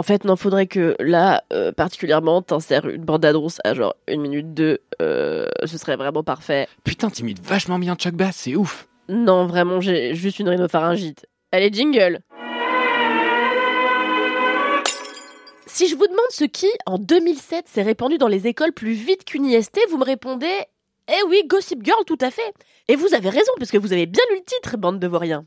En fait, non, faudrait que là, euh, particulièrement, t'insères une bande-annonce à genre une minute deux. euh, ce serait vraiment parfait. Putain, t'imites vachement bien Chuck Bass, c'est ouf. Non, vraiment, j'ai juste une rhinopharyngite. Allez, jingle Si je vous demande ce qui, en 2007, s'est répandu dans les écoles plus vite qu'une IST, vous me répondez Eh oui, Gossip Girl, tout à fait Et vous avez raison, puisque vous avez bien lu le titre, bande de vauriens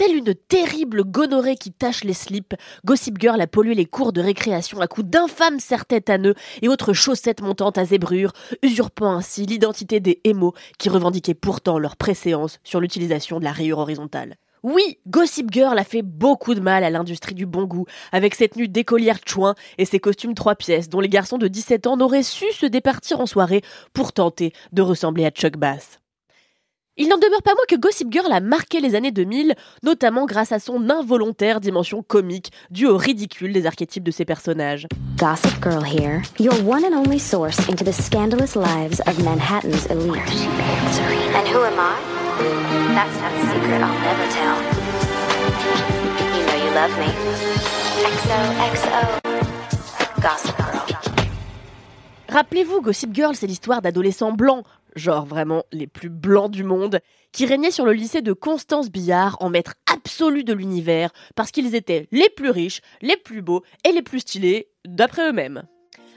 Telle une terrible gonorrhée qui tache les slips, Gossip Girl a pollué les cours de récréation à coups d'infâmes serre-têtes à nœuds et autres chaussettes montantes à zébrure, usurpant ainsi l'identité des émos qui revendiquaient pourtant leur préséance sur l'utilisation de la rayure horizontale. Oui, Gossip Girl a fait beaucoup de mal à l'industrie du bon goût, avec cette tenue d'écolière chouin et ses costumes trois pièces dont les garçons de 17 ans n'auraient su se départir en soirée pour tenter de ressembler à Chuck Bass. Il n'en demeure pas moins que Gossip Girl a marqué les années 2000, notamment grâce à son involontaire dimension comique, due au ridicule des archétypes de ses personnages. Gossip Girl here, your one and only source into the scandalous lives of Manhattan's elite. And who am I? That's not a secret I'll never tell. You know you love me. XOXO. Gossip Girl. Rappelez-vous, Gossip Girl, c'est l'histoire d'adolescents blancs, genre vraiment les plus blancs du monde, qui régnaient sur le lycée de Constance Billard en maître absolu de l'univers, parce qu'ils étaient les plus riches, les plus beaux et les plus stylés, d'après eux-mêmes.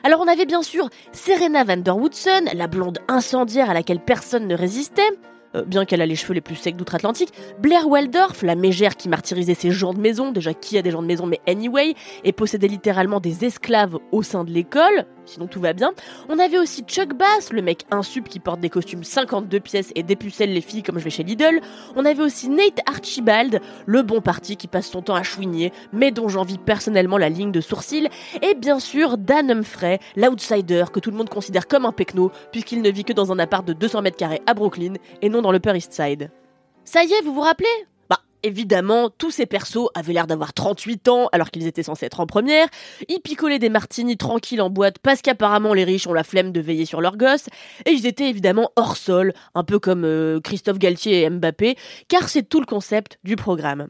Alors on avait bien sûr Serena van der Woodson, la blonde incendiaire à laquelle personne ne résistait, euh, bien qu'elle a les cheveux les plus secs d'outre-Atlantique, Blair Waldorf, la mégère qui martyrisait ses gens de maison, déjà qui a des gens de maison mais anyway, et possédait littéralement des esclaves au sein de l'école, sinon tout va bien. On avait aussi Chuck Bass, le mec insup qui porte des costumes 52 pièces et dépucelle les filles comme je vais chez Lidl. On avait aussi Nate Archibald, le bon parti qui passe son temps à chouigner, mais dont j'envie personnellement la ligne de sourcil. Et bien sûr, Dan Humphrey, l'outsider que tout le monde considère comme un pecno, puisqu'il ne vit que dans un appart de 200 mètres carrés à Brooklyn et non dans le Upper East Side. Ça y est, vous vous rappelez? Évidemment, tous ces persos avaient l'air d'avoir 38 ans alors qu'ils étaient censés être en première. Ils picolaient des martinis tranquilles en boîte parce qu'apparemment les riches ont la flemme de veiller sur leurs gosses. Et ils étaient évidemment hors sol, un peu comme euh, Christophe Galtier et Mbappé, car c'est tout le concept du programme.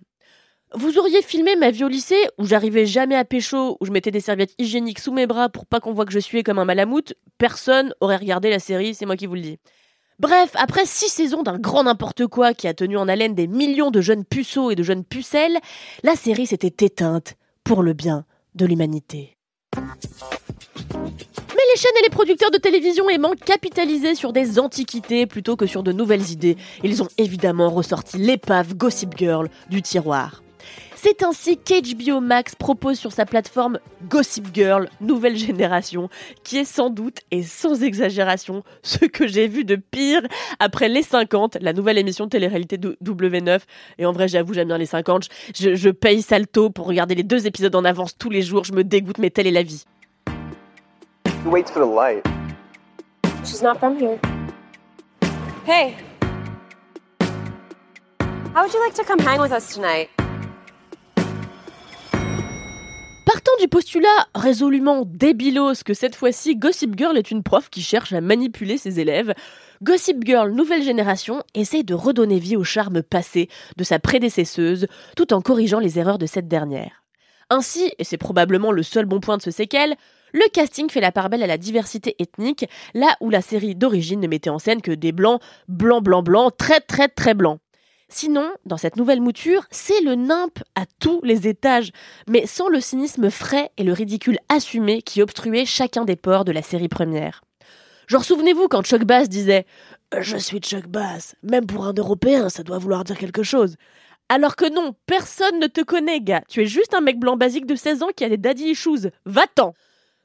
Vous auriez filmé ma vie au lycée, où j'arrivais jamais à pécho, où je mettais des serviettes hygiéniques sous mes bras pour pas qu'on voit que je suis comme un malamute, personne aurait regardé la série, c'est moi qui vous le dis. Bref, après six saisons d'un grand n'importe quoi qui a tenu en haleine des millions de jeunes puceaux et de jeunes pucelles, la série s'était éteinte pour le bien de l'humanité. Mais les chaînes et les producteurs de télévision aimant capitaliser sur des antiquités plutôt que sur de nouvelles idées, ils ont évidemment ressorti l'épave Gossip Girl du tiroir. C'est ainsi qu'HBO Max propose sur sa plateforme Gossip Girl Nouvelle Génération, qui est sans doute et sans exagération ce que j'ai vu de pire après Les 50, la nouvelle émission de télé-réalité de W9. Et en vrai, j'avoue, j'aime bien Les 50. Je, je paye Salto pour regarder les deux épisodes en avance tous les jours. Je me dégoûte, mais telle est la vie. For the light. She's not from here. Hey. How would you like to come hang with us tonight? Partant du postulat résolument débilos que cette fois-ci Gossip Girl est une prof qui cherche à manipuler ses élèves, Gossip Girl Nouvelle Génération essaie de redonner vie au charme passé de sa prédécesseuse tout en corrigeant les erreurs de cette dernière. Ainsi, et c'est probablement le seul bon point de ce séquel, le casting fait la part belle à la diversité ethnique, là où la série d'origine ne mettait en scène que des blancs, blancs, blancs, blancs, très, très, très blancs. Sinon, dans cette nouvelle mouture, c'est le nimp à tous les étages, mais sans le cynisme frais et le ridicule assumé qui obstruaient chacun des ports de la série première. Genre, souvenez-vous quand Chuck Bass disait Je suis Chuck Bass, même pour un Européen, ça doit vouloir dire quelque chose. Alors que non, personne ne te connaît, gars. Tu es juste un mec blanc basique de 16 ans qui a des daddy issues. Va-t'en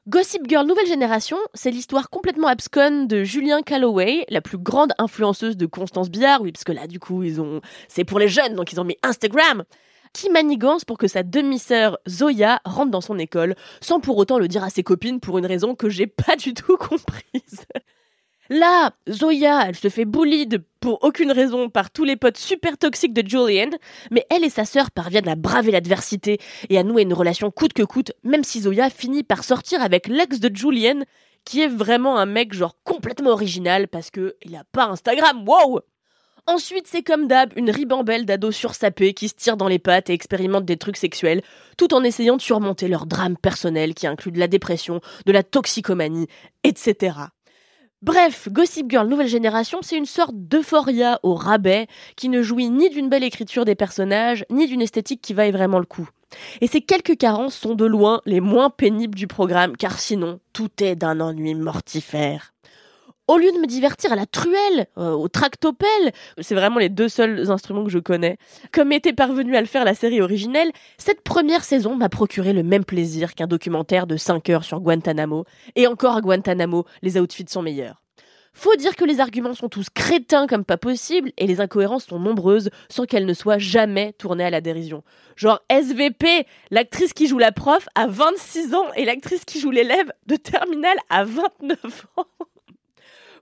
Gossip Girl Nouvelle Génération, c'est l'histoire complètement absconne de Julien Calloway, la plus grande influenceuse de Constance Billard, oui, parce que là, du coup, ils ont, c'est pour les jeunes, donc ils ont mis Instagram. qui manigance pour que sa demi-sœur Zoya rentre dans son école, sans pour autant le dire à ses copines pour une raison que j'ai pas du tout comprise. Là, Zoya, elle se fait bully pour aucune raison par tous les potes super toxiques de Julian, mais elle et sa sœur parviennent à braver l'adversité et à nouer une relation coûte que coûte, même si Zoya finit par sortir avec l'ex de Julian, qui est vraiment un mec genre complètement original parce que il a pas Instagram, wow Ensuite, c'est comme d'hab, une ribambelle d'ados sursapés qui se tirent dans les pattes et expérimentent des trucs sexuels, tout en essayant de surmonter leur drame personnel qui inclut de la dépression, de la toxicomanie, etc. Bref, Gossip Girl Nouvelle Génération, c'est une sorte d'euphoria au rabais qui ne jouit ni d'une belle écriture des personnages, ni d'une esthétique qui vaille vraiment le coup. Et ces quelques carences sont de loin les moins pénibles du programme, car sinon, tout est d'un ennui mortifère. Au lieu de me divertir à la truelle, euh, au tractopelle, c'est vraiment les deux seuls instruments que je connais, comme était parvenu à le faire la série originelle, cette première saison m'a procuré le même plaisir qu'un documentaire de 5 heures sur Guantanamo. Et encore à Guantanamo, les outfits sont meilleurs. Faut dire que les arguments sont tous crétins comme pas possible et les incohérences sont nombreuses sans qu'elles ne soient jamais tournées à la dérision. Genre SVP, l'actrice qui joue la prof a 26 ans et l'actrice qui joue l'élève de terminale a 29 ans.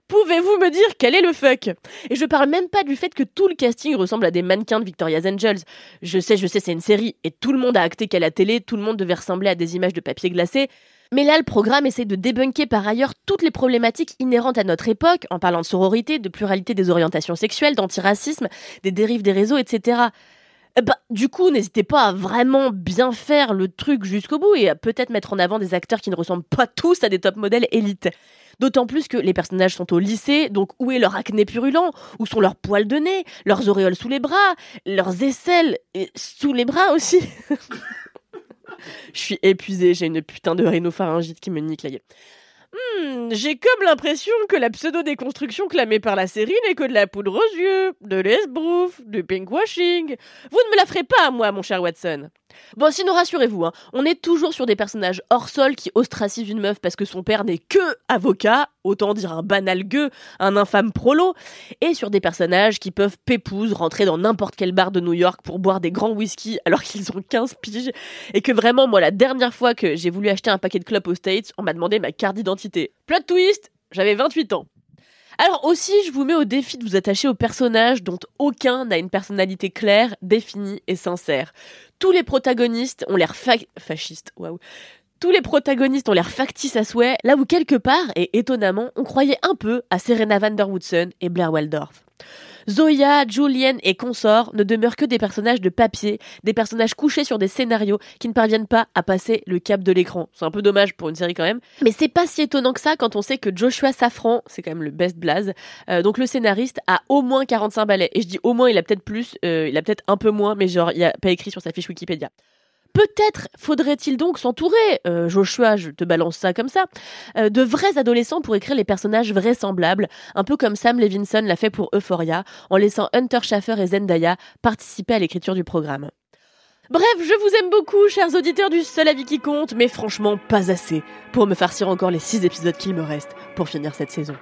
Pouvez-vous me dire quel est le fuck? Et je parle même pas du fait que tout le casting ressemble à des mannequins de Victoria's Angels. Je sais, je sais, c'est une série et tout le monde a acté qu'à la télé, tout le monde devait ressembler à des images de papier glacé. Mais là, le programme essaie de débunker par ailleurs toutes les problématiques inhérentes à notre époque, en parlant de sororité, de pluralité des orientations sexuelles, d'antiracisme, des dérives des réseaux, etc. Bah, du coup, n'hésitez pas à vraiment bien faire le truc jusqu'au bout et à peut-être mettre en avant des acteurs qui ne ressemblent pas tous à des top modèles élites. D'autant plus que les personnages sont au lycée, donc où est leur acné purulent? Où sont leurs poils de nez? Leurs auréoles sous les bras? Leurs aisselles sous les bras aussi? Je suis épuisée, j'ai une putain de rhinopharyngite qui me nique la gueule. Hmm, j'ai comme l'impression que la pseudo-déconstruction clamée par la série n'est que de la poudre aux yeux, de l'esbrouf, du pinkwashing. Vous ne me la ferez pas moi, mon cher Watson. Bon, sinon rassurez-vous, hein, on est toujours sur des personnages hors sol qui ostracisent une meuf parce que son père n'est que avocat, autant dire un banal gueux, un infâme prolo, et sur des personnages qui peuvent pépouse rentrer dans n'importe quel bar de New York pour boire des grands whisky alors qu'ils ont 15 piges, et que vraiment, moi, la dernière fois que j'ai voulu acheter un paquet de clopes aux States, on m'a demandé ma carte d'identité. Plot twist, j'avais 28 ans. Alors aussi, je vous mets au défi de vous attacher aux personnages dont aucun n'a une personnalité claire, définie et sincère. Tous les protagonistes ont l'air fascistes. Tous les protagonistes ont l'air factices à souhait, là où quelque part, et étonnamment, on croyait un peu à Serena van der Woodson et Blair Waldorf. Zoya, Julian et consorts ne demeurent que des personnages de papier, des personnages couchés sur des scénarios qui ne parviennent pas à passer le cap de l'écran. C'est un peu dommage pour une série quand même. Mais c'est pas si étonnant que ça quand on sait que Joshua Safran, c'est quand même le best blaze, euh, donc le scénariste, a au moins 45 balais. Et je dis au moins, il a peut-être plus, euh, il a peut-être un peu moins, mais genre, il n'y a pas écrit sur sa fiche Wikipédia. Peut-être faudrait-il donc s'entourer, euh, Joshua, je te balance ça comme ça, euh, de vrais adolescents pour écrire les personnages vraisemblables, un peu comme Sam Levinson l'a fait pour Euphoria, en laissant Hunter Schaffer et Zendaya participer à l'écriture du programme. Bref, je vous aime beaucoup, chers auditeurs du seul avis qui compte, mais franchement pas assez pour me farcir encore les 6 épisodes qu'il me reste pour finir cette saison.